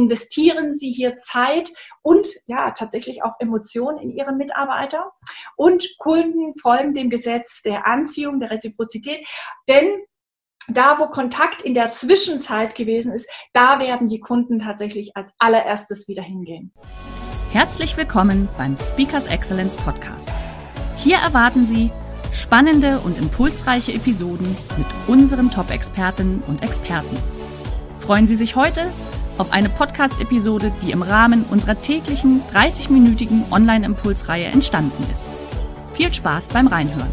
investieren Sie hier Zeit und ja tatsächlich auch Emotionen in Ihre Mitarbeiter. Und Kunden folgen dem Gesetz der Anziehung, der Reziprozität, denn da, wo Kontakt in der Zwischenzeit gewesen ist, da werden die Kunden tatsächlich als allererstes wieder hingehen. Herzlich willkommen beim Speakers Excellence Podcast. Hier erwarten Sie spannende und impulsreiche Episoden mit unseren Top-Expertinnen und Experten. Freuen Sie sich heute auf eine Podcast-Episode, die im Rahmen unserer täglichen 30-minütigen Online-Impulsreihe entstanden ist. Viel Spaß beim Reinhören.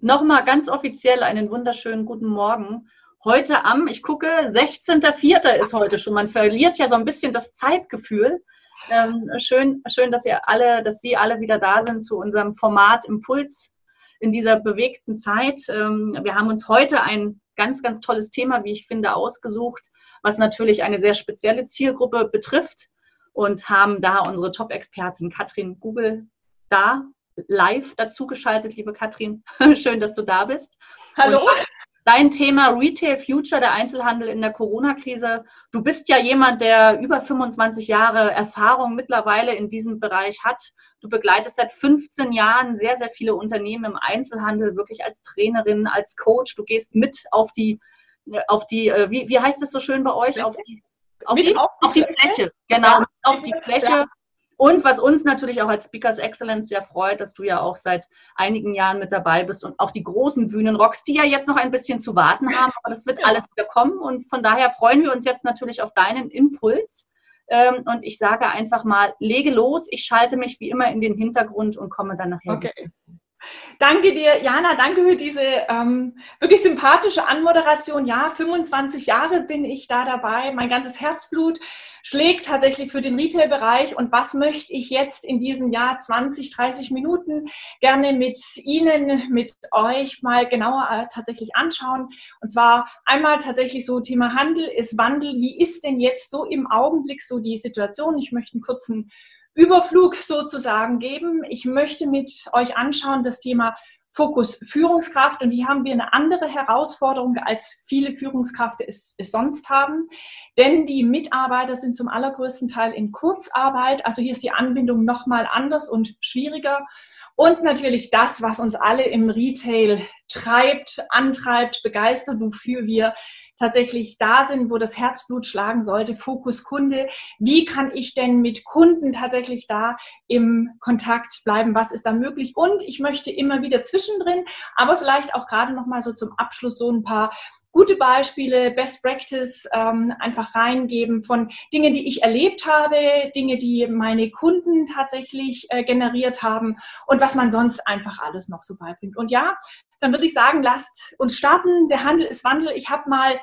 Nochmal ganz offiziell einen wunderschönen guten Morgen. Heute am, ich gucke, 16.04. ist heute schon. Man verliert ja so ein bisschen das Zeitgefühl. Ähm, schön, schön, dass ihr alle, dass Sie alle wieder da sind zu unserem Format Impuls in dieser bewegten Zeit. Ähm, wir haben uns heute ein ganz, ganz tolles Thema, wie ich finde, ausgesucht was natürlich eine sehr spezielle Zielgruppe betrifft und haben da unsere Top-Expertin Katrin Google da live dazugeschaltet, liebe Katrin. Schön, dass du da bist. Hallo. Und dein Thema Retail Future, der Einzelhandel in der Corona-Krise. Du bist ja jemand, der über 25 Jahre Erfahrung mittlerweile in diesem Bereich hat. Du begleitest seit 15 Jahren sehr, sehr viele Unternehmen im Einzelhandel, wirklich als Trainerin, als Coach. Du gehst mit auf die auf die, äh, wie, wie heißt es so schön bei euch? Auf die, auf die, auf die Fläche. Genau, ja. auf die Fläche. Und was uns natürlich auch als Speakers Excellence sehr freut, dass du ja auch seit einigen Jahren mit dabei bist und auch die großen Bühnen rockst, die ja jetzt noch ein bisschen zu warten haben, aber das wird alles wieder kommen. Und von daher freuen wir uns jetzt natürlich auf deinen Impuls. Ähm, und ich sage einfach mal, lege los, ich schalte mich wie immer in den Hintergrund und komme dann nachher. Okay. Danke dir, Jana, danke für diese ähm, wirklich sympathische Anmoderation. Ja, 25 Jahre bin ich da dabei. Mein ganzes Herzblut schlägt tatsächlich für den Retail-Bereich. Und was möchte ich jetzt in diesem Jahr 20, 30 Minuten gerne mit Ihnen, mit euch mal genauer äh, tatsächlich anschauen? Und zwar einmal tatsächlich so Thema Handel ist Wandel. Wie ist denn jetzt so im Augenblick so die Situation? Ich möchte einen kurzen Überflug sozusagen geben. Ich möchte mit euch anschauen das Thema Fokus Führungskraft und hier haben wir eine andere Herausforderung, als viele Führungskräfte es, es, sonst haben. Denn die Mitarbeiter sind zum allergrößten Teil in Kurzarbeit. Also hier ist die Anbindung nochmal anders und schwieriger. Und natürlich das, was uns alle im Retail treibt, antreibt, begeistert, wofür wir tatsächlich da sind, wo das Herzblut schlagen sollte, Fokus Kunde. Wie kann ich denn mit Kunden tatsächlich da im Kontakt bleiben? Was ist da möglich? Und ich möchte immer wieder zwischendrin, aber vielleicht auch gerade noch mal so zum Abschluss so ein paar gute Beispiele, Best Practice ähm, einfach reingeben von Dingen, die ich erlebt habe, Dinge, die meine Kunden tatsächlich äh, generiert haben und was man sonst einfach alles noch so beibringt. Und ja, dann würde ich sagen, lasst uns starten. Der Handel ist Wandel. Ich habe mal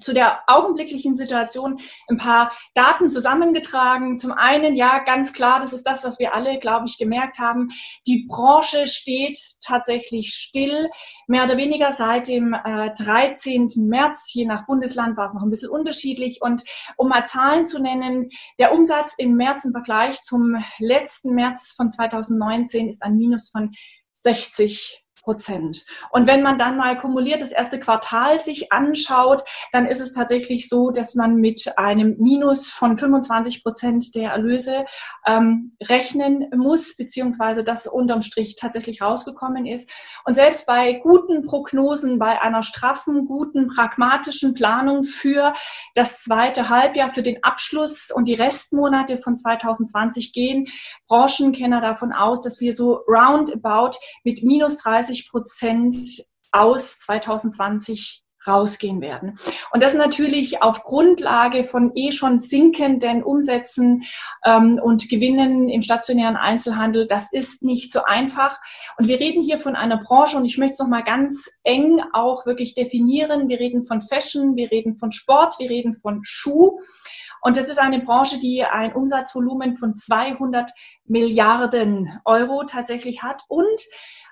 zu der augenblicklichen Situation ein paar Daten zusammengetragen. Zum einen, ja, ganz klar, das ist das, was wir alle, glaube ich, gemerkt haben. Die Branche steht tatsächlich still, mehr oder weniger seit dem äh, 13. März. Je nach Bundesland war es noch ein bisschen unterschiedlich. Und um mal Zahlen zu nennen, der Umsatz im März im Vergleich zum letzten März von 2019 ist ein Minus von 60 Prozent. Und wenn man dann mal kumuliert das erste Quartal sich anschaut, dann ist es tatsächlich so, dass man mit einem Minus von 25 Prozent der Erlöse ähm, rechnen muss, beziehungsweise das unterm Strich tatsächlich rausgekommen ist. Und selbst bei guten Prognosen, bei einer straffen, guten, pragmatischen Planung für das zweite Halbjahr, für den Abschluss und die Restmonate von 2020 gehen Branchenkenner davon aus, dass wir so roundabout mit minus 30 30 Prozent aus 2020 rausgehen werden. Und das natürlich auf Grundlage von eh schon sinkenden Umsätzen ähm, und Gewinnen im stationären Einzelhandel. Das ist nicht so einfach. Und wir reden hier von einer Branche und ich möchte es nochmal ganz eng auch wirklich definieren. Wir reden von Fashion, wir reden von Sport, wir reden von Schuh. Und das ist eine Branche, die ein Umsatzvolumen von 200 Milliarden Euro tatsächlich hat. Und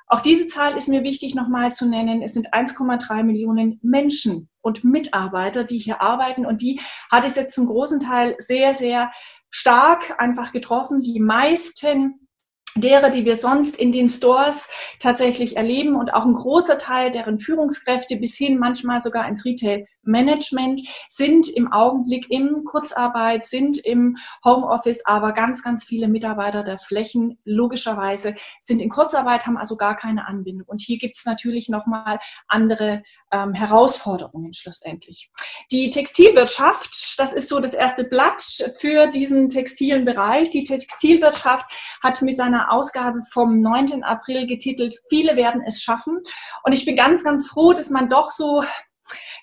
auch diese Zahl ist mir wichtig nochmal zu nennen. Es sind 1,3 Millionen Menschen und Mitarbeiter, die hier arbeiten. Und die hat es jetzt zum großen Teil sehr, sehr stark einfach getroffen. Die meisten derer, die wir sonst in den Stores tatsächlich erleben und auch ein großer Teil deren Führungskräfte bis hin manchmal sogar ins Retail Management sind im Augenblick im Kurzarbeit, sind im Homeoffice, aber ganz, ganz viele Mitarbeiter der Flächen logischerweise sind in Kurzarbeit, haben also gar keine Anbindung. Und hier gibt es natürlich nochmal andere ähm, Herausforderungen schlussendlich. Die Textilwirtschaft, das ist so das erste Blatt für diesen textilen Bereich. Die Textilwirtschaft hat mit seiner Ausgabe vom 9. April getitelt, viele werden es schaffen. Und ich bin ganz, ganz froh, dass man doch so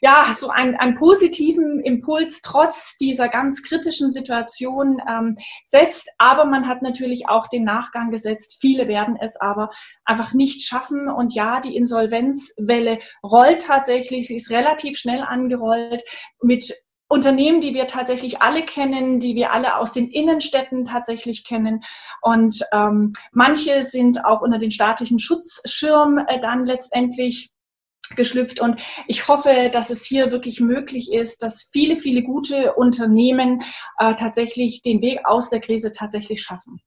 ja, so einen, einen positiven Impuls trotz dieser ganz kritischen Situation ähm, setzt. Aber man hat natürlich auch den Nachgang gesetzt. Viele werden es aber einfach nicht schaffen. Und ja, die Insolvenzwelle rollt tatsächlich. Sie ist relativ schnell angerollt mit Unternehmen, die wir tatsächlich alle kennen, die wir alle aus den Innenstädten tatsächlich kennen. Und ähm, manche sind auch unter den staatlichen Schutzschirm äh, dann letztendlich geschlüpft. Und ich hoffe, dass es hier wirklich möglich ist, dass viele, viele gute Unternehmen äh, tatsächlich den Weg aus der Krise tatsächlich schaffen.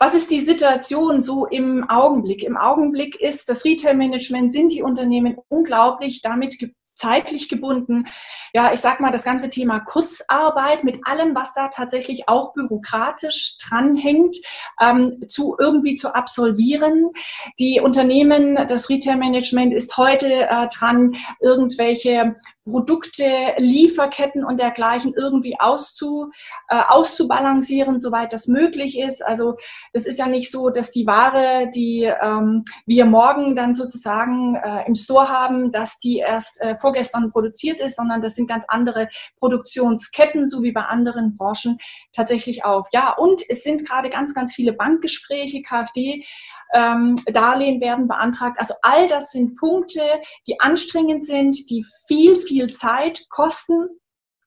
Was ist die Situation so im Augenblick? Im Augenblick ist das Retail-Management, sind die Unternehmen unglaublich damit zeitlich gebunden. Ja, ich sag mal, das ganze Thema Kurzarbeit mit allem, was da tatsächlich auch bürokratisch dranhängt, ähm, zu irgendwie zu absolvieren. Die Unternehmen, das Retail-Management ist heute äh, dran, irgendwelche Produkte, Lieferketten und dergleichen irgendwie auszu, äh, auszubalancieren, soweit das möglich ist. Also es ist ja nicht so, dass die Ware, die ähm, wir morgen dann sozusagen äh, im Store haben, dass die erst äh, vorgestern produziert ist, sondern das sind ganz andere Produktionsketten, so wie bei anderen Branchen tatsächlich auch. Ja, und es sind gerade ganz, ganz viele Bankgespräche, KfD ähm, Darlehen werden beantragt. Also all das sind Punkte, die anstrengend sind, die viel, viel Zeit kosten.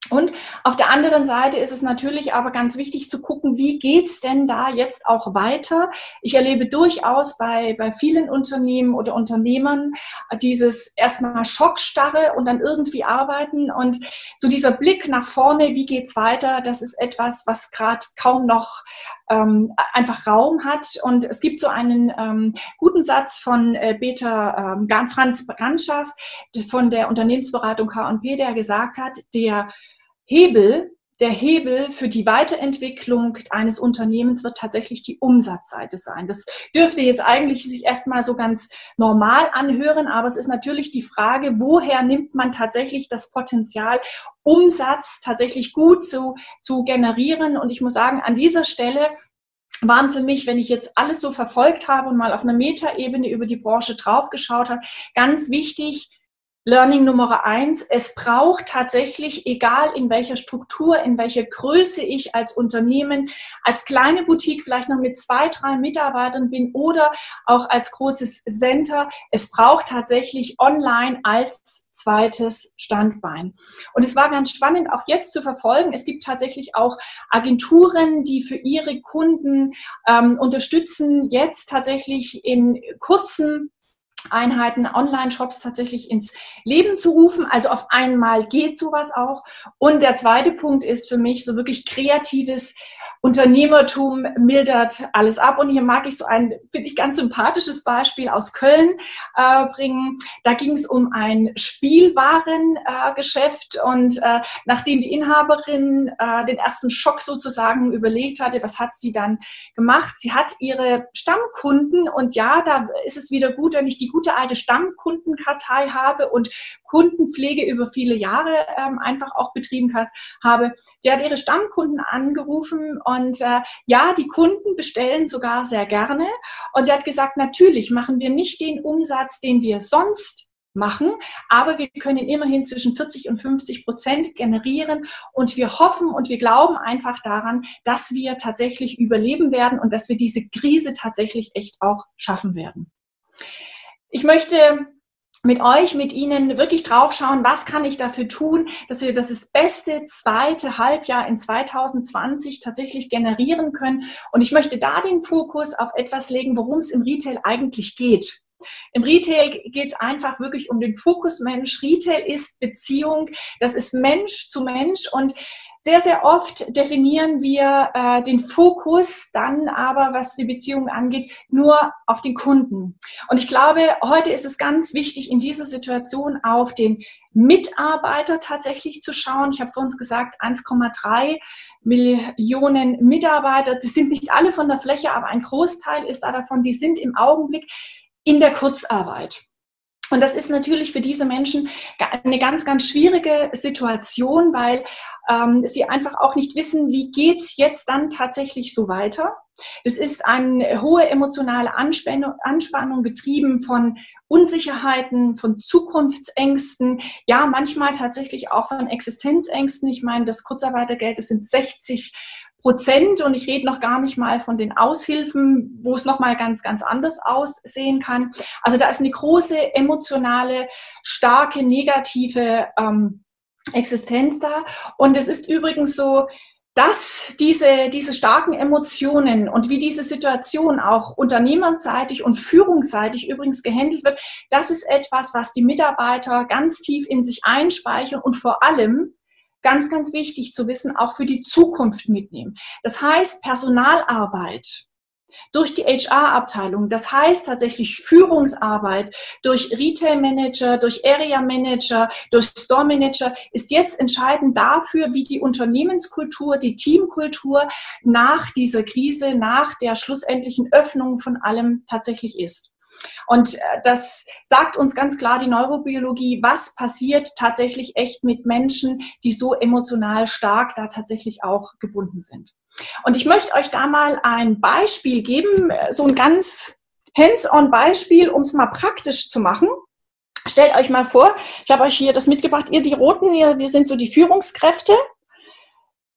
Und auf der anderen Seite ist es natürlich aber ganz wichtig zu gucken, wie geht's denn da jetzt auch weiter? Ich erlebe durchaus bei, bei vielen Unternehmen oder Unternehmern dieses erstmal Schockstarre und dann irgendwie arbeiten. Und so dieser Blick nach vorne, wie geht's weiter, das ist etwas, was gerade kaum noch ähm, einfach Raum hat. Und es gibt so einen ähm, guten Satz von äh, Peter ähm, Franz Brandschaft von der Unternehmensberatung K&P, der gesagt hat, der Hebel der Hebel für die Weiterentwicklung eines Unternehmens wird tatsächlich die Umsatzseite sein. Das dürfte jetzt eigentlich sich erstmal so ganz normal anhören, aber es ist natürlich die Frage, woher nimmt man tatsächlich das Potenzial, Umsatz tatsächlich gut zu, zu generieren? Und ich muss sagen, an dieser Stelle waren für mich, wenn ich jetzt alles so verfolgt habe und mal auf einer Metaebene über die Branche draufgeschaut habe, ganz wichtig, Learning Nummer eins, es braucht tatsächlich, egal in welcher Struktur, in welcher Größe ich als Unternehmen, als kleine Boutique vielleicht noch mit zwei, drei Mitarbeitern bin oder auch als großes Center, es braucht tatsächlich online als zweites Standbein. Und es war ganz spannend, auch jetzt zu verfolgen. Es gibt tatsächlich auch Agenturen, die für ihre Kunden ähm, unterstützen, jetzt tatsächlich in kurzen Einheiten, Online-Shops tatsächlich ins Leben zu rufen. Also auf einmal geht sowas auch. Und der zweite Punkt ist für mich so wirklich kreatives Unternehmertum mildert alles ab. Und hier mag ich so ein, finde ich, ganz sympathisches Beispiel aus Köln äh, bringen. Da ging es um ein Spielwarengeschäft. Äh, und äh, nachdem die Inhaberin äh, den ersten Schock sozusagen überlegt hatte, was hat sie dann gemacht? Sie hat ihre Stammkunden und ja, da ist es wieder gut, wenn ich die gute alte Stammkundenkartei habe und Kundenpflege über viele Jahre ähm, einfach auch betrieben hat, habe. Die hat ihre Stammkunden angerufen und äh, ja, die Kunden bestellen sogar sehr gerne. Und sie hat gesagt, natürlich machen wir nicht den Umsatz, den wir sonst machen, aber wir können immerhin zwischen 40 und 50 Prozent generieren und wir hoffen und wir glauben einfach daran, dass wir tatsächlich überleben werden und dass wir diese Krise tatsächlich echt auch schaffen werden. Ich möchte mit euch, mit Ihnen wirklich draufschauen, was kann ich dafür tun, dass wir das beste zweite Halbjahr in 2020 tatsächlich generieren können. Und ich möchte da den Fokus auf etwas legen, worum es im Retail eigentlich geht. Im Retail geht es einfach wirklich um den Fokus Mensch. Retail ist Beziehung, das ist Mensch zu Mensch und sehr, sehr oft definieren wir äh, den Fokus dann aber, was die Beziehung angeht, nur auf den Kunden. Und ich glaube, heute ist es ganz wichtig, in dieser Situation auf den Mitarbeiter tatsächlich zu schauen. Ich habe vor uns gesagt, 1,3 Millionen Mitarbeiter. Das sind nicht alle von der Fläche, aber ein Großteil ist da davon. Die sind im Augenblick in der Kurzarbeit. Und das ist natürlich für diese Menschen eine ganz, ganz schwierige Situation, weil ähm, sie einfach auch nicht wissen, wie geht's jetzt dann tatsächlich so weiter. Es ist eine hohe emotionale Anspannung, Anspannung getrieben von Unsicherheiten, von Zukunftsängsten, ja, manchmal tatsächlich auch von Existenzängsten. Ich meine, das Kurzarbeitergeld, das sind 60 Prozent und ich rede noch gar nicht mal von den Aushilfen, wo es noch mal ganz, ganz anders aussehen kann. Also da ist eine große emotionale, starke, negative ähm, Existenz da. Und es ist übrigens so, dass diese, diese starken Emotionen und wie diese Situation auch unternehmerseitig und führungsseitig übrigens gehandelt wird, das ist etwas, was die Mitarbeiter ganz tief in sich einspeichern und vor allem ganz, ganz wichtig zu wissen, auch für die Zukunft mitnehmen. Das heißt, Personalarbeit durch die HR-Abteilung, das heißt tatsächlich Führungsarbeit durch Retail Manager, durch Area Manager, durch Store Manager ist jetzt entscheidend dafür, wie die Unternehmenskultur, die Teamkultur nach dieser Krise, nach der schlussendlichen Öffnung von allem tatsächlich ist. Und äh, das sagt uns ganz klar die Neurobiologie, was passiert tatsächlich echt mit Menschen, die so emotional stark da tatsächlich auch gebunden sind. Und ich möchte euch da mal ein Beispiel geben, äh, so ein ganz hands-on-Beispiel, um es mal praktisch zu machen. Stellt euch mal vor, ich habe euch hier das mitgebracht, ihr die Roten, ihr, wir sind so die Führungskräfte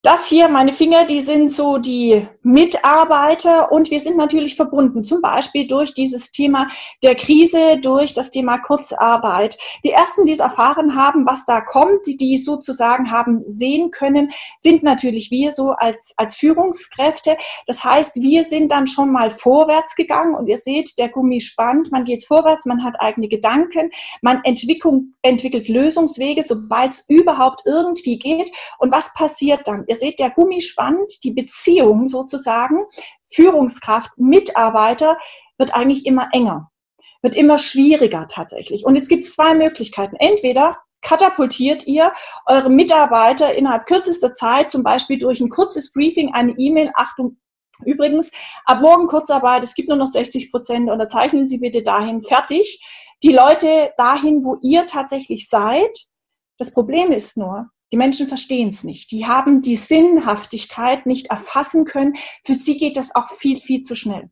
das hier, meine Finger, die sind so die Mitarbeiter und wir sind natürlich verbunden, zum Beispiel durch dieses Thema der Krise, durch das Thema Kurzarbeit. Die ersten, die es erfahren haben, was da kommt, die, die sozusagen haben sehen können, sind natürlich wir so als, als Führungskräfte. Das heißt, wir sind dann schon mal vorwärts gegangen und ihr seht, der Gummi spannt, man geht vorwärts, man hat eigene Gedanken, man entwickelt Lösungswege, sobald es überhaupt irgendwie geht. Und was passiert dann? Ihr seht, der Gummi spannt, die Beziehung sozusagen, Führungskraft, Mitarbeiter wird eigentlich immer enger, wird immer schwieriger tatsächlich. Und jetzt gibt es zwei Möglichkeiten. Entweder katapultiert ihr eure Mitarbeiter innerhalb kürzester Zeit, zum Beispiel durch ein kurzes Briefing, eine E-Mail, Achtung, Übrigens, ab morgen Kurzarbeit, es gibt nur noch 60 Prozent, unterzeichnen Sie bitte dahin, fertig. Die Leute dahin, wo ihr tatsächlich seid. Das Problem ist nur, die Menschen verstehen es nicht. Die haben die Sinnhaftigkeit nicht erfassen können. Für sie geht das auch viel, viel zu schnell.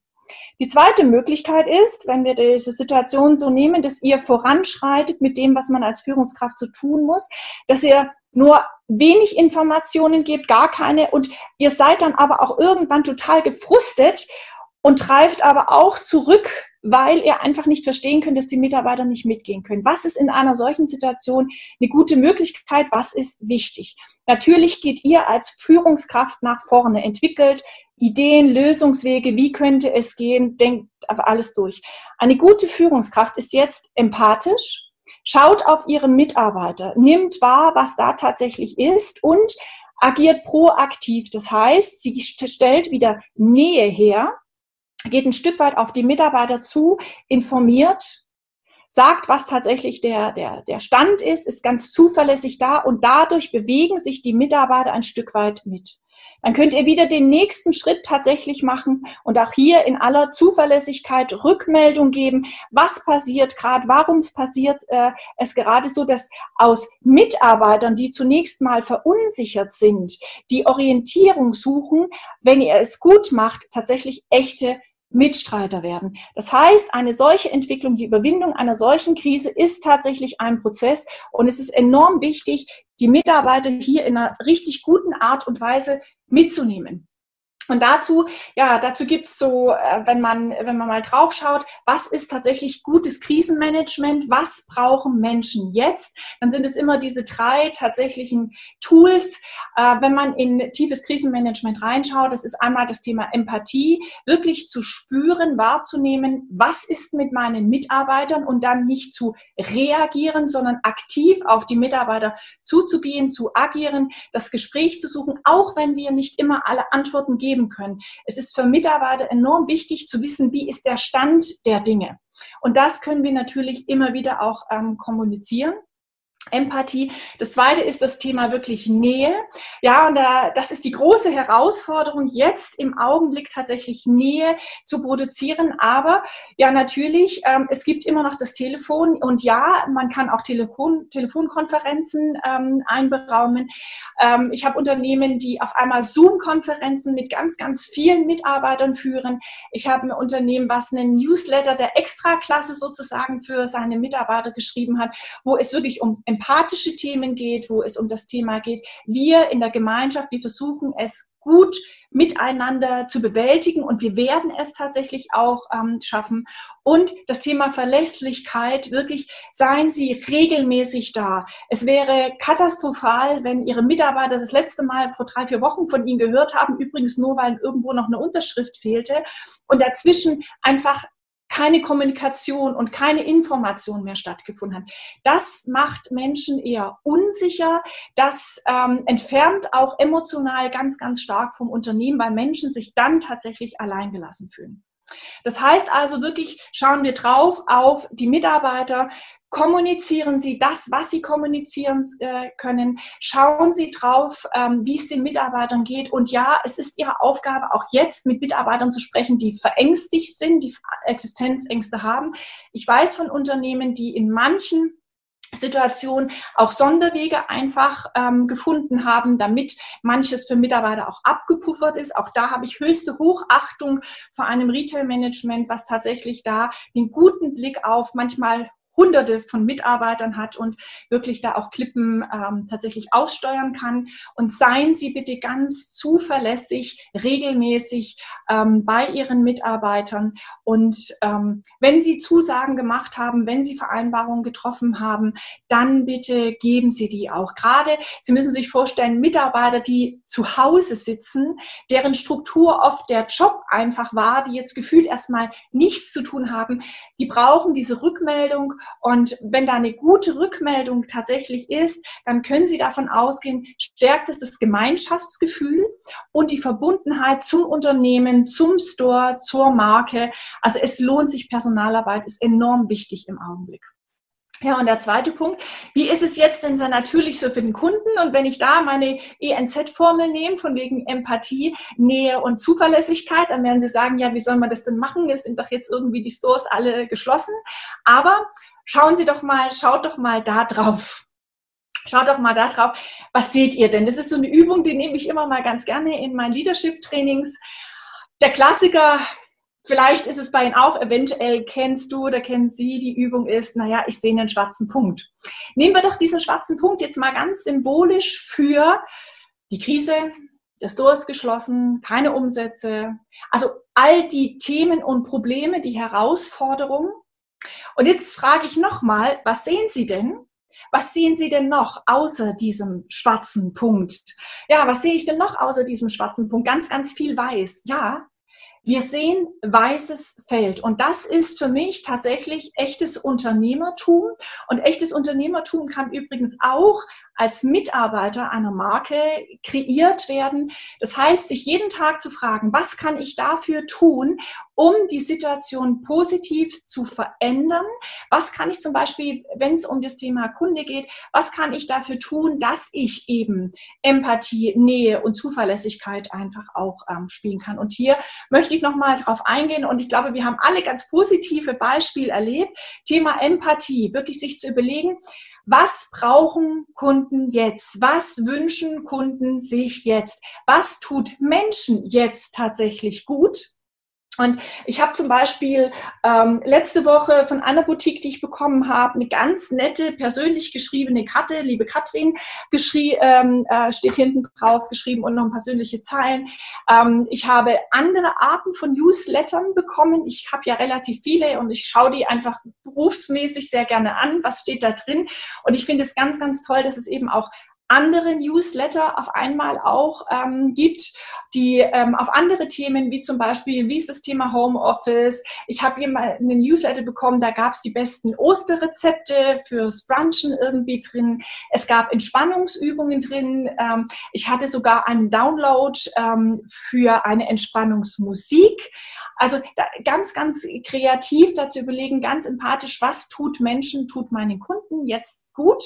Die zweite Möglichkeit ist, wenn wir diese Situation so nehmen, dass ihr voranschreitet mit dem, was man als Führungskraft so tun muss, dass ihr nur wenig Informationen gebt, gar keine, und ihr seid dann aber auch irgendwann total gefrustet und treibt aber auch zurück weil er einfach nicht verstehen können, dass die Mitarbeiter nicht mitgehen können. Was ist in einer solchen Situation eine gute Möglichkeit? Was ist wichtig? Natürlich geht ihr als Führungskraft nach vorne, entwickelt Ideen, Lösungswege, wie könnte es gehen, denkt alles durch. Eine gute Führungskraft ist jetzt empathisch, schaut auf ihre Mitarbeiter, nimmt wahr, was da tatsächlich ist und agiert proaktiv. Das heißt, sie stellt wieder Nähe her geht ein Stück weit auf die Mitarbeiter zu, informiert, sagt, was tatsächlich der, der, der Stand ist, ist ganz zuverlässig da und dadurch bewegen sich die Mitarbeiter ein Stück weit mit. Dann könnt ihr wieder den nächsten Schritt tatsächlich machen und auch hier in aller Zuverlässigkeit Rückmeldung geben, was passiert gerade, warum es passiert äh, es gerade so, dass aus Mitarbeitern, die zunächst mal verunsichert sind, die Orientierung suchen, wenn ihr es gut macht, tatsächlich echte Mitstreiter werden. Das heißt, eine solche Entwicklung, die Überwindung einer solchen Krise ist tatsächlich ein Prozess und es ist enorm wichtig, die Mitarbeiter hier in einer richtig guten Art und Weise mitzunehmen. Und dazu, ja, dazu gibt's so, äh, wenn man, wenn man mal drauf schaut, was ist tatsächlich gutes Krisenmanagement, was brauchen Menschen jetzt, dann sind es immer diese drei tatsächlichen Tools. Äh, wenn man in tiefes Krisenmanagement reinschaut, das ist einmal das Thema Empathie, wirklich zu spüren, wahrzunehmen, was ist mit meinen Mitarbeitern und dann nicht zu reagieren, sondern aktiv auf die Mitarbeiter zuzugehen, zu agieren, das Gespräch zu suchen, auch wenn wir nicht immer alle Antworten geben geben können. Es ist für Mitarbeiter enorm wichtig zu wissen, wie ist der Stand der Dinge. Und das können wir natürlich immer wieder auch ähm, kommunizieren. Empathie. Das zweite ist das Thema wirklich Nähe. Ja, und da, das ist die große Herausforderung, jetzt im Augenblick tatsächlich Nähe zu produzieren. Aber ja, natürlich, ähm, es gibt immer noch das Telefon und ja, man kann auch Telefon, Telefonkonferenzen ähm, einberaumen. Ähm, ich habe Unternehmen, die auf einmal Zoom-Konferenzen mit ganz, ganz vielen Mitarbeitern führen. Ich habe ein Unternehmen, was einen Newsletter der Extraklasse sozusagen für seine Mitarbeiter geschrieben hat, wo es wirklich um empathische Themen geht, wo es um das Thema geht, wir in der Gemeinschaft, wir versuchen es gut miteinander zu bewältigen und wir werden es tatsächlich auch ähm, schaffen. Und das Thema Verlässlichkeit, wirklich seien Sie regelmäßig da. Es wäre katastrophal, wenn Ihre Mitarbeiter das letzte Mal vor drei, vier Wochen von Ihnen gehört haben, übrigens nur, weil irgendwo noch eine Unterschrift fehlte und dazwischen einfach keine Kommunikation und keine Information mehr stattgefunden hat. Das macht Menschen eher unsicher. Das ähm, entfernt auch emotional ganz, ganz stark vom Unternehmen, weil Menschen sich dann tatsächlich alleingelassen fühlen. Das heißt also wirklich, schauen wir drauf auf die Mitarbeiter, kommunizieren Sie das, was Sie kommunizieren äh, können. Schauen Sie drauf, ähm, wie es den Mitarbeitern geht. Und ja, es ist Ihre Aufgabe, auch jetzt mit Mitarbeitern zu sprechen, die verängstigt sind, die Existenzängste haben. Ich weiß von Unternehmen, die in manchen Situationen auch Sonderwege einfach ähm, gefunden haben, damit manches für Mitarbeiter auch abgepuffert ist. Auch da habe ich höchste Hochachtung vor einem Retail-Management, was tatsächlich da den guten Blick auf manchmal hunderte von Mitarbeitern hat und wirklich da auch Klippen ähm, tatsächlich aussteuern kann. Und seien Sie bitte ganz zuverlässig, regelmäßig ähm, bei Ihren Mitarbeitern. Und ähm, wenn Sie Zusagen gemacht haben, wenn Sie Vereinbarungen getroffen haben, dann bitte geben Sie die auch. Gerade, Sie müssen sich vorstellen, Mitarbeiter, die zu Hause sitzen, deren Struktur oft der Job einfach war, die jetzt gefühlt erstmal nichts zu tun haben, die brauchen diese Rückmeldung und wenn da eine gute Rückmeldung tatsächlich ist, dann können Sie davon ausgehen, stärkt es das Gemeinschaftsgefühl und die Verbundenheit zum Unternehmen, zum Store, zur Marke. Also es lohnt sich, Personalarbeit ist enorm wichtig im Augenblick. Ja, und der zweite Punkt, wie ist es jetzt denn sehr natürlich so für den Kunden? Und wenn ich da meine ENZ-Formel nehme, von wegen Empathie, Nähe und Zuverlässigkeit, dann werden Sie sagen, ja, wie soll man das denn machen? Es sind doch jetzt irgendwie die Stores alle geschlossen. Aber schauen Sie doch mal, schaut doch mal da drauf. Schaut doch mal da drauf. Was seht ihr denn? Das ist so eine Übung, die nehme ich immer mal ganz gerne in meinen Leadership-Trainings. Der Klassiker, vielleicht ist es bei Ihnen auch, eventuell kennst du oder kennen Sie, die Übung ist, naja, ich sehe einen schwarzen Punkt. Nehmen wir doch diesen schwarzen Punkt jetzt mal ganz symbolisch für die Krise, das Tor ist geschlossen, keine Umsätze. Also all die Themen und Probleme, die Herausforderungen, und jetzt frage ich nochmal, was sehen Sie denn? Was sehen Sie denn noch außer diesem schwarzen Punkt? Ja, was sehe ich denn noch außer diesem schwarzen Punkt? Ganz, ganz viel weiß. Ja, wir sehen weißes Feld und das ist für mich tatsächlich echtes Unternehmertum. Und echtes Unternehmertum kann übrigens auch als Mitarbeiter einer Marke kreiert werden. Das heißt, sich jeden Tag zu fragen, was kann ich dafür tun, um die Situation positiv zu verändern? Was kann ich zum Beispiel, wenn es um das Thema Kunde geht, was kann ich dafür tun, dass ich eben Empathie, Nähe und Zuverlässigkeit einfach auch ähm, spielen kann? Und hier möchte ich nochmal drauf eingehen und ich glaube, wir haben alle ganz positive Beispiele erlebt. Thema Empathie, wirklich sich zu überlegen, was brauchen Kunden jetzt? Was wünschen Kunden sich jetzt? Was tut Menschen jetzt tatsächlich gut? Und ich habe zum Beispiel ähm, letzte Woche von einer Boutique, die ich bekommen habe, eine ganz nette, persönlich geschriebene Karte, liebe Katrin, geschrie, ähm, äh, steht hinten drauf geschrieben und noch persönliche Zeilen. Ähm, ich habe andere Arten von Newslettern bekommen. Ich habe ja relativ viele und ich schaue die einfach berufsmäßig sehr gerne an. Was steht da drin? Und ich finde es ganz, ganz toll, dass es eben auch andere Newsletter auf einmal auch ähm, gibt, die ähm, auf andere Themen, wie zum Beispiel, wie ist das Thema Homeoffice? Ich habe hier mal eine Newsletter bekommen, da gab es die besten Osterrezepte fürs Brunchen irgendwie drin. Es gab Entspannungsübungen drin. Ähm, ich hatte sogar einen Download ähm, für eine Entspannungsmusik. Also ganz, ganz kreativ dazu überlegen, ganz empathisch, was tut Menschen, tut meinen Kunden jetzt gut.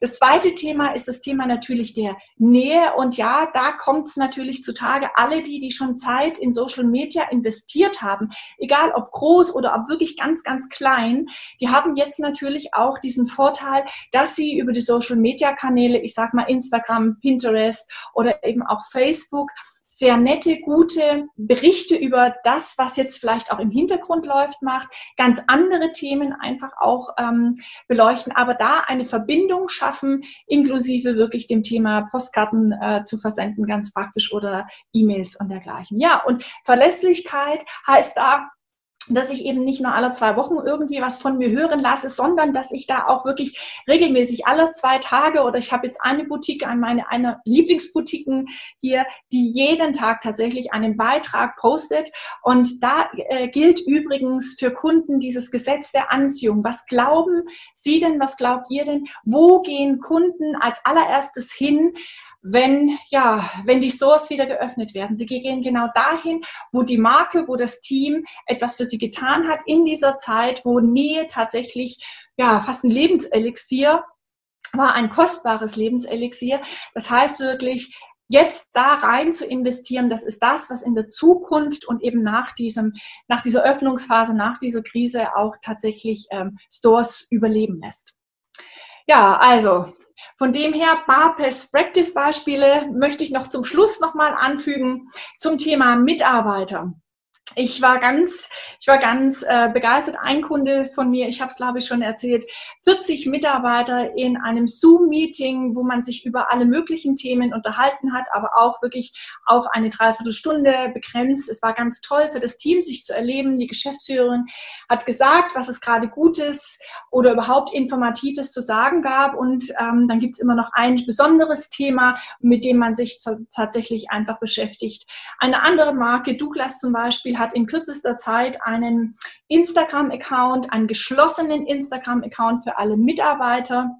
Das zweite Thema ist das Thema natürlich der Nähe. Und ja, da kommt es natürlich zutage. Alle die, die schon Zeit in Social Media investiert haben, egal ob groß oder ob wirklich ganz, ganz klein, die haben jetzt natürlich auch diesen Vorteil, dass sie über die Social Media Kanäle, ich sag mal Instagram, Pinterest oder eben auch Facebook, sehr nette, gute Berichte über das, was jetzt vielleicht auch im Hintergrund läuft, macht, ganz andere Themen einfach auch ähm, beleuchten, aber da eine Verbindung schaffen, inklusive wirklich dem Thema Postkarten äh, zu versenden, ganz praktisch oder E-Mails und dergleichen. Ja, und Verlässlichkeit heißt da, dass ich eben nicht nur alle zwei Wochen irgendwie was von mir hören lasse, sondern dass ich da auch wirklich regelmäßig alle zwei Tage oder ich habe jetzt eine Boutique, meine eine Lieblingsboutiquen hier, die jeden Tag tatsächlich einen Beitrag postet und da äh, gilt übrigens für Kunden dieses Gesetz der Anziehung. Was glauben Sie denn, was glaubt ihr denn? Wo gehen Kunden als allererstes hin? Wenn, ja, wenn die Stores wieder geöffnet werden. Sie gehen genau dahin, wo die Marke, wo das Team etwas für sie getan hat in dieser Zeit, wo Nähe tatsächlich, ja, fast ein Lebenselixier war, ein kostbares Lebenselixier. Das heißt wirklich, jetzt da rein zu investieren, das ist das, was in der Zukunft und eben nach diesem, nach dieser Öffnungsphase, nach dieser Krise auch tatsächlich ähm, Stores überleben lässt. Ja, also von dem her, paar Best-Practice-Beispiele möchte ich noch zum Schluss nochmal anfügen zum Thema Mitarbeiter ich war ganz, ich war ganz äh, begeistert. Ein Kunde von mir, ich habe es glaube ich schon erzählt, 40 Mitarbeiter in einem Zoom-Meeting, wo man sich über alle möglichen Themen unterhalten hat, aber auch wirklich auf eine Dreiviertelstunde begrenzt. Es war ganz toll für das Team, sich zu erleben. Die Geschäftsführerin hat gesagt, was es gerade Gutes oder überhaupt Informatives zu sagen gab. Und ähm, dann gibt es immer noch ein besonderes Thema, mit dem man sich tatsächlich einfach beschäftigt. Eine andere Marke, Douglas zum Beispiel, hat in kürzester Zeit einen Instagram-Account, einen geschlossenen Instagram-Account für alle Mitarbeiter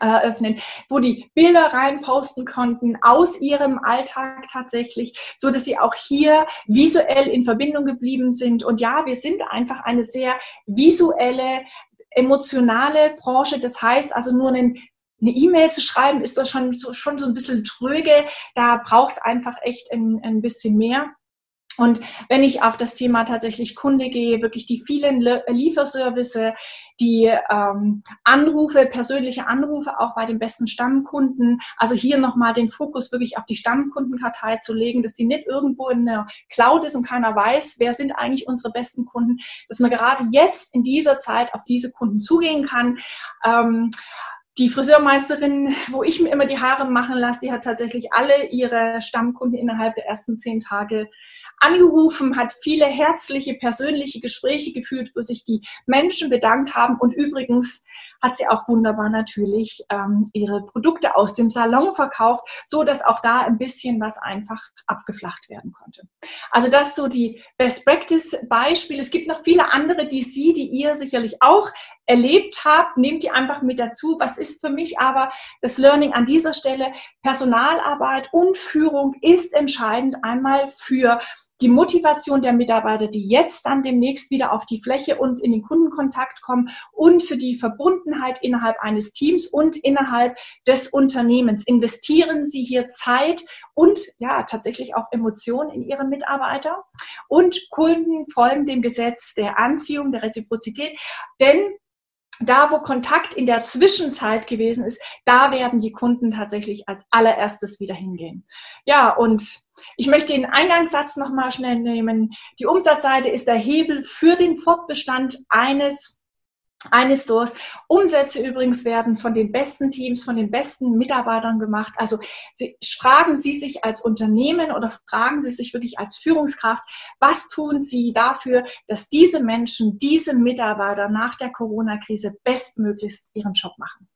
eröffnen, wo die Bilder reinposten konnten aus ihrem Alltag tatsächlich, so dass sie auch hier visuell in Verbindung geblieben sind. Und ja, wir sind einfach eine sehr visuelle, emotionale Branche. Das heißt also nur einen eine E-Mail zu schreiben, ist das schon so, schon so ein bisschen tröge. Da braucht es einfach echt ein, ein bisschen mehr. Und wenn ich auf das Thema tatsächlich Kunde gehe, wirklich die vielen Lieferservice, die ähm, Anrufe, persönliche Anrufe auch bei den besten Stammkunden, also hier nochmal den Fokus wirklich auf die Stammkundenkartei zu legen, dass die nicht irgendwo in der Cloud ist und keiner weiß, wer sind eigentlich unsere besten Kunden, dass man gerade jetzt in dieser Zeit auf diese Kunden zugehen kann. Ähm, die Friseurmeisterin, wo ich mir immer die Haare machen lasse, die hat tatsächlich alle ihre Stammkunden innerhalb der ersten zehn Tage angerufen, hat viele herzliche, persönliche Gespräche geführt, wo sich die Menschen bedankt haben. Und übrigens hat sie auch wunderbar natürlich ähm, ihre Produkte aus dem Salon verkauft, so dass auch da ein bisschen was einfach abgeflacht werden konnte. Also das so die Best Practice Beispiele. Es gibt noch viele andere, die Sie, die ihr sicherlich auch erlebt habt, nehmt die einfach mit dazu. Was ist für mich aber das Learning an dieser Stelle? Personalarbeit und Führung ist entscheidend einmal für die Motivation der Mitarbeiter, die jetzt dann demnächst wieder auf die Fläche und in den Kundenkontakt kommen und für die Verbundenheit innerhalb eines Teams und innerhalb des Unternehmens. Investieren Sie hier Zeit und ja, tatsächlich auch Emotionen in Ihre Mitarbeiter und Kunden folgen dem Gesetz der Anziehung, der Reziprozität, denn da, wo Kontakt in der Zwischenzeit gewesen ist, da werden die Kunden tatsächlich als allererstes wieder hingehen. Ja, und ich möchte den Eingangssatz nochmal schnell nehmen. Die Umsatzseite ist der Hebel für den Fortbestand eines eines Stores. Umsätze übrigens werden von den besten Teams, von den besten Mitarbeitern gemacht. Also Sie, fragen Sie sich als Unternehmen oder fragen Sie sich wirklich als Führungskraft, was tun Sie dafür, dass diese Menschen, diese Mitarbeiter nach der Corona-Krise bestmöglichst ihren Job machen.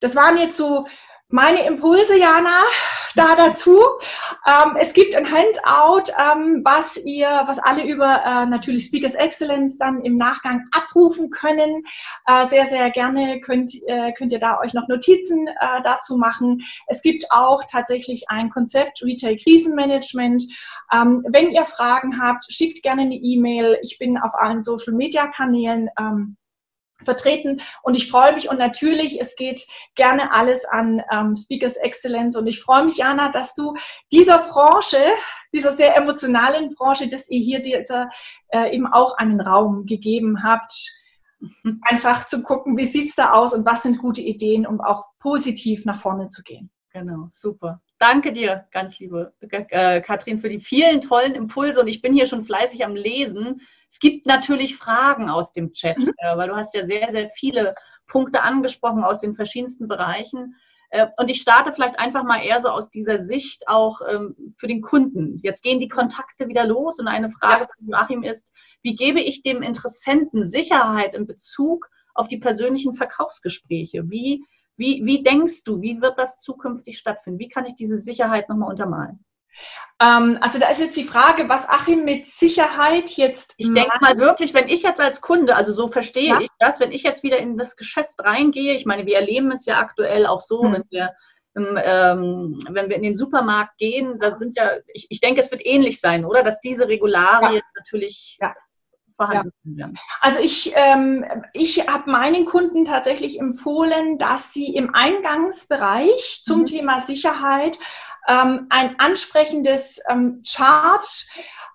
Das waren jetzt so meine Impulse, Jana, da dazu. Ähm, es gibt ein Handout, ähm, was ihr, was alle über äh, natürlich Speakers Excellence dann im Nachgang abrufen können. Äh, sehr, sehr gerne könnt, äh, könnt ihr da euch noch Notizen äh, dazu machen. Es gibt auch tatsächlich ein Konzept Retail Krisenmanagement. Ähm, wenn ihr Fragen habt, schickt gerne eine E-Mail. Ich bin auf allen Social Media Kanälen ähm, vertreten. Und ich freue mich und natürlich, es geht gerne alles an ähm, Speakers Excellence. Und ich freue mich, Jana, dass du dieser Branche, dieser sehr emotionalen Branche, dass ihr hier dieser äh, eben auch einen Raum gegeben habt, mhm. einfach zu gucken, wie sieht es da aus und was sind gute Ideen, um auch positiv nach vorne zu gehen. Genau, super. Danke dir, ganz liebe äh, Katrin, für die vielen tollen Impulse. Und ich bin hier schon fleißig am Lesen. Es gibt natürlich Fragen aus dem Chat, mhm. äh, weil du hast ja sehr, sehr viele Punkte angesprochen aus den verschiedensten Bereichen. Äh, und ich starte vielleicht einfach mal eher so aus dieser Sicht auch ähm, für den Kunden. Jetzt gehen die Kontakte wieder los und eine Frage von Joachim ist, wie gebe ich dem Interessenten Sicherheit in Bezug auf die persönlichen Verkaufsgespräche? Wie wie, wie denkst du, wie wird das zukünftig stattfinden? Wie kann ich diese Sicherheit nochmal untermalen? Ähm, also da ist jetzt die Frage, was Achim mit Sicherheit jetzt. Ich denke mal wirklich, wenn ich jetzt als Kunde, also so verstehe ja. ich das, wenn ich jetzt wieder in das Geschäft reingehe, ich meine, wir erleben es ja aktuell auch so, hm. wenn wir ähm, wenn wir in den Supermarkt gehen, da sind ja, ich, ich denke, es wird ähnlich sein, oder? Dass diese Regularien ja. natürlich ja vorhanden ja. Also ich, ähm, ich habe meinen Kunden tatsächlich empfohlen, dass sie im Eingangsbereich zum mhm. Thema Sicherheit ähm, ein ansprechendes ähm, Chart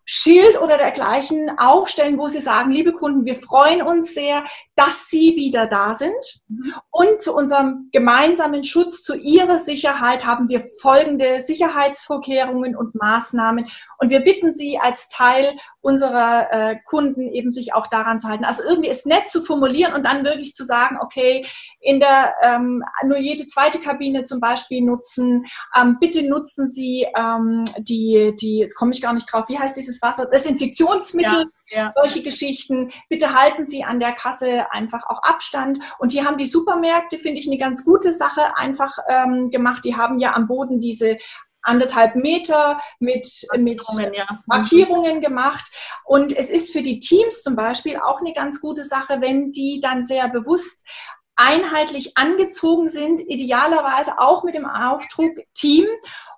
Schild oder dergleichen aufstellen, wo Sie sagen, liebe Kunden, wir freuen uns sehr, dass Sie wieder da sind. Mhm. Und zu unserem gemeinsamen Schutz, zu Ihrer Sicherheit haben wir folgende Sicherheitsvorkehrungen und Maßnahmen. Und wir bitten Sie als Teil unserer äh, Kunden eben sich auch daran zu halten. Also irgendwie ist nett zu formulieren und dann wirklich zu sagen, okay, in der ähm, nur jede zweite Kabine zum Beispiel nutzen. Ähm, bitte nutzen Sie ähm, die, die, jetzt komme ich gar nicht drauf, wie heißt dieses Wasser? Desinfektionsmittel. Ja, ja. Solche Geschichten. Bitte halten Sie an der Kasse einfach auch Abstand. Und hier haben die Supermärkte, finde ich, eine ganz gute Sache einfach ähm, gemacht. Die haben ja am Boden diese anderthalb Meter mit, mit ja. Markierungen gemacht. Und es ist für die Teams zum Beispiel auch eine ganz gute Sache, wenn die dann sehr bewusst einheitlich angezogen sind, idealerweise auch mit dem Aufdruck Team.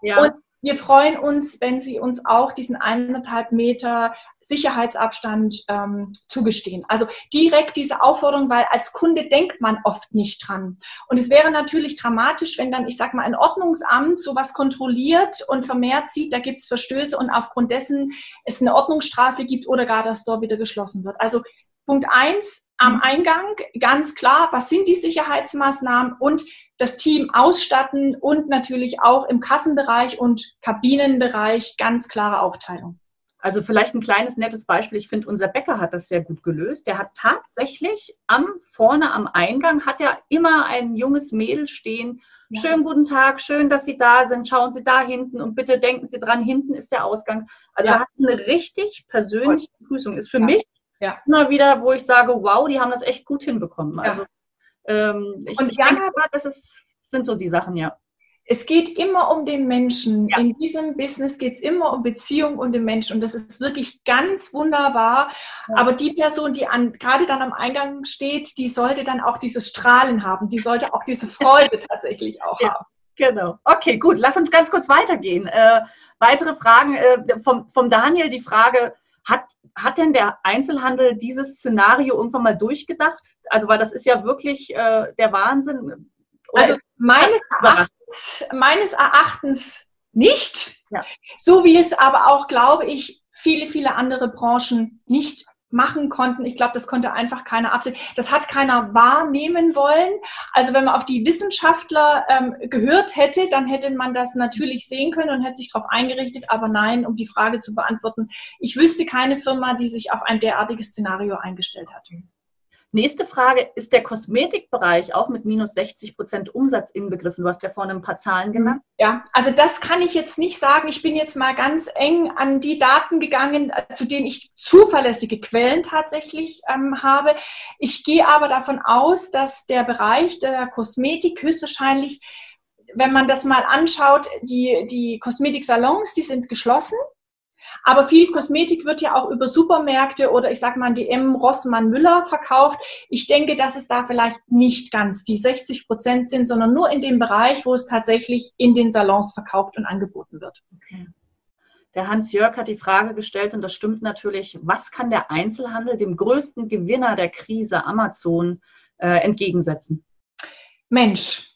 Ja. Und wir freuen uns, wenn Sie uns auch diesen eineinhalb Meter Sicherheitsabstand ähm, zugestehen. Also direkt diese Aufforderung, weil als Kunde denkt man oft nicht dran. Und es wäre natürlich dramatisch, wenn dann, ich sag mal, ein Ordnungsamt sowas kontrolliert und vermehrt sieht, da gibt es Verstöße und aufgrund dessen es eine Ordnungsstrafe gibt oder gar das Store wieder geschlossen wird. Also Punkt eins am. Eingang, ganz klar, was sind die Sicherheitsmaßnahmen und das Team ausstatten und natürlich auch im Kassenbereich und Kabinenbereich ganz klare Aufteilung. Also vielleicht ein kleines nettes Beispiel. Ich finde, unser Bäcker hat das sehr gut gelöst. Der hat tatsächlich am vorne am Eingang hat er immer ein junges Mädel stehen. Ja. Schönen guten Tag, schön, dass Sie da sind. Schauen Sie da hinten und bitte denken Sie dran, hinten ist der Ausgang. Also ja. er hat eine richtig persönliche Begrüßung. Ist für ja. mich immer wieder, wo ich sage, wow, die haben das echt gut hinbekommen. Also ähm, ich, und ich denke, das, ist, sind so die Sachen, ja. Es geht immer um den Menschen. Ja. In diesem Business geht es immer um Beziehung und den Menschen. Und das ist wirklich ganz wunderbar. Ja. Aber die Person, die an, gerade dann am Eingang steht, die sollte dann auch dieses Strahlen haben. Die sollte auch diese Freude tatsächlich auch ja. haben. Genau. Okay, gut. Lass uns ganz kurz weitergehen. Äh, weitere Fragen äh, vom, vom Daniel. Die Frage, hat, hat denn der Einzelhandel dieses Szenario irgendwann mal durchgedacht? Also, weil das ist ja wirklich äh, der Wahnsinn. Oder also meines Erachtens, meines Erachtens nicht. Ja. So wie es aber auch, glaube ich, viele, viele andere Branchen nicht machen konnten. Ich glaube, das konnte einfach keiner absehen. Das hat keiner wahrnehmen wollen. Also wenn man auf die Wissenschaftler ähm, gehört hätte, dann hätte man das natürlich sehen können und hätte sich darauf eingerichtet. Aber nein, um die Frage zu beantworten, ich wüsste keine Firma, die sich auf ein derartiges Szenario eingestellt hat. Nächste Frage, ist der Kosmetikbereich auch mit minus 60 Prozent Umsatz inbegriffen? Du hast ja vorhin ein paar Zahlen genannt. Ja, also das kann ich jetzt nicht sagen. Ich bin jetzt mal ganz eng an die Daten gegangen, äh, zu denen ich zuverlässige Quellen tatsächlich ähm, habe. Ich gehe aber davon aus, dass der Bereich der Kosmetik höchstwahrscheinlich, wenn man das mal anschaut, die, die Kosmetiksalons, die sind geschlossen. Aber viel Kosmetik wird ja auch über Supermärkte oder ich sag mal DM Rossmann Müller verkauft. Ich denke, dass es da vielleicht nicht ganz die 60 Prozent sind, sondern nur in dem Bereich, wo es tatsächlich in den Salons verkauft und angeboten wird. Okay. Der Hans-Jörg hat die Frage gestellt, und das stimmt natürlich, was kann der Einzelhandel dem größten Gewinner der Krise Amazon äh, entgegensetzen? Mensch,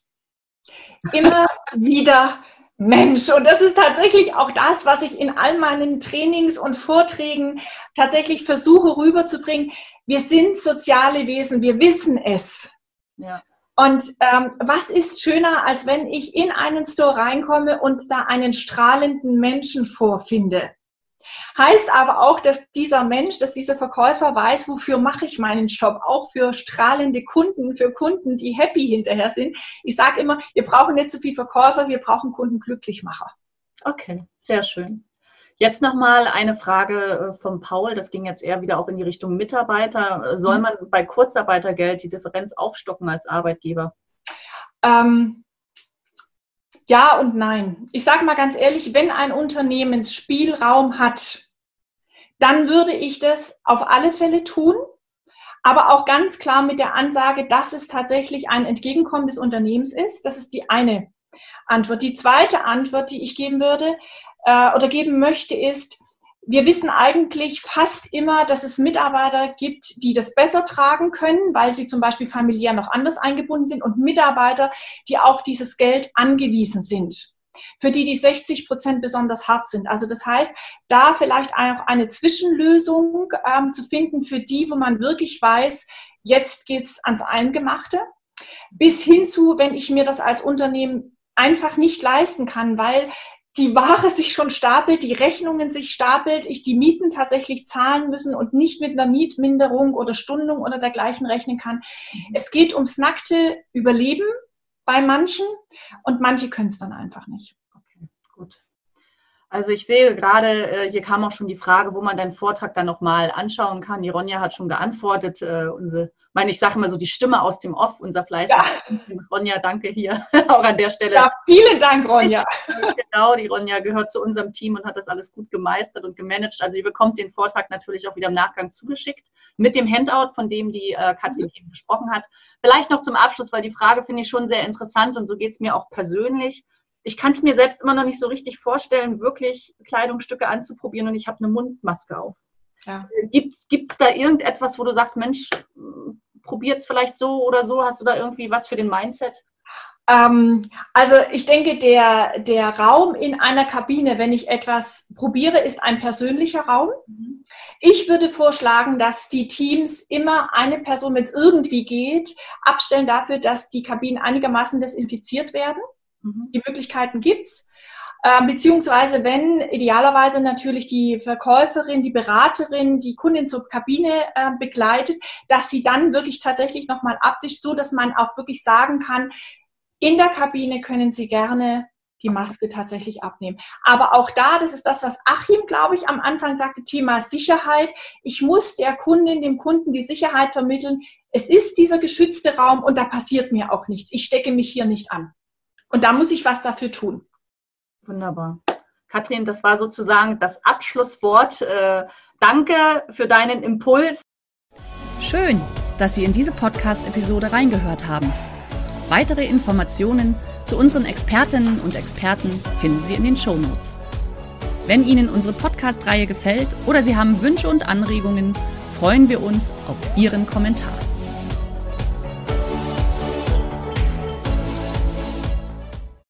immer wieder Mensch. Und das ist tatsächlich auch das, was ich in all meinen Trainings und Vorträgen tatsächlich versuche rüberzubringen. Wir sind soziale Wesen, wir wissen es. Ja. Und ähm, was ist schöner, als wenn ich in einen Store reinkomme und da einen strahlenden Menschen vorfinde? Heißt aber auch, dass dieser Mensch, dass dieser Verkäufer weiß, wofür mache ich meinen Job, auch für strahlende Kunden, für Kunden, die happy hinterher sind. Ich sage immer, wir brauchen nicht so viel Verkäufer, wir brauchen Kunden Glücklichmacher. Okay, sehr schön. Jetzt nochmal eine Frage äh, von Paul, das ging jetzt eher wieder auch in die Richtung Mitarbeiter. Soll mhm. man bei Kurzarbeitergeld die Differenz aufstocken als Arbeitgeber? Ähm, ja und nein. Ich sage mal ganz ehrlich, wenn ein Unternehmen Spielraum hat, dann würde ich das auf alle Fälle tun, aber auch ganz klar mit der Ansage, dass es tatsächlich ein Entgegenkommen des Unternehmens ist. Das ist die eine Antwort. Die zweite Antwort, die ich geben würde äh, oder geben möchte, ist, wir wissen eigentlich fast immer, dass es Mitarbeiter gibt, die das besser tragen können, weil sie zum Beispiel familiär noch anders eingebunden sind und Mitarbeiter, die auf dieses Geld angewiesen sind für die die 60 Prozent besonders hart sind. Also das heißt, da vielleicht auch eine Zwischenlösung ähm, zu finden für die, wo man wirklich weiß, jetzt geht's ans Eingemachte, bis hin zu, wenn ich mir das als Unternehmen einfach nicht leisten kann, weil die Ware sich schon stapelt, die Rechnungen sich stapelt, ich die Mieten tatsächlich zahlen müssen und nicht mit einer Mietminderung oder Stundung oder dergleichen rechnen kann. Mhm. Es geht ums nackte Überleben bei manchen und manche können es dann einfach nicht. Also ich sehe gerade, äh, hier kam auch schon die Frage, wo man deinen Vortrag dann nochmal anschauen kann. Die Ronja hat schon geantwortet. Äh, unsere, meine, ich sage mal so die Stimme aus dem Off, unser fleißiger ja. Ronja, danke hier auch an der Stelle. Ja, vielen Dank, Ronja. genau, die Ronja gehört zu unserem Team und hat das alles gut gemeistert und gemanagt. Also ihr bekommt den Vortrag natürlich auch wieder im Nachgang zugeschickt mit dem Handout, von dem die äh, Katrin eben gesprochen hat. Vielleicht noch zum Abschluss, weil die Frage finde ich schon sehr interessant und so geht es mir auch persönlich ich kann es mir selbst immer noch nicht so richtig vorstellen, wirklich Kleidungsstücke anzuprobieren und ich habe eine Mundmaske auf. Ja. Gibt es da irgendetwas, wo du sagst, Mensch, probiert es vielleicht so oder so? Hast du da irgendwie was für den Mindset? Ähm, also ich denke, der, der Raum in einer Kabine, wenn ich etwas probiere, ist ein persönlicher Raum. Mhm. Ich würde vorschlagen, dass die Teams immer eine Person, wenn es irgendwie geht, abstellen dafür, dass die Kabinen einigermaßen desinfiziert werden. Mhm. Die Möglichkeiten gibt's. Ähm, beziehungsweise wenn idealerweise natürlich die Verkäuferin, die Beraterin, die Kundin zur Kabine äh, begleitet, dass sie dann wirklich tatsächlich nochmal abwischt, so dass man auch wirklich sagen kann, in der Kabine können Sie gerne die Maske tatsächlich abnehmen. Aber auch da, das ist das, was Achim, glaube ich, am Anfang sagte, Thema Sicherheit. Ich muss der Kundin, dem Kunden die Sicherheit vermitteln. Es ist dieser geschützte Raum und da passiert mir auch nichts. Ich stecke mich hier nicht an. Und da muss ich was dafür tun. Wunderbar. Katrin, das war sozusagen das Abschlusswort. Äh, danke für deinen Impuls. Schön, dass Sie in diese Podcast-Episode reingehört haben. Weitere Informationen zu unseren Expertinnen und Experten finden Sie in den Show Notes. Wenn Ihnen unsere Podcast-Reihe gefällt oder Sie haben Wünsche und Anregungen, freuen wir uns auf Ihren Kommentar.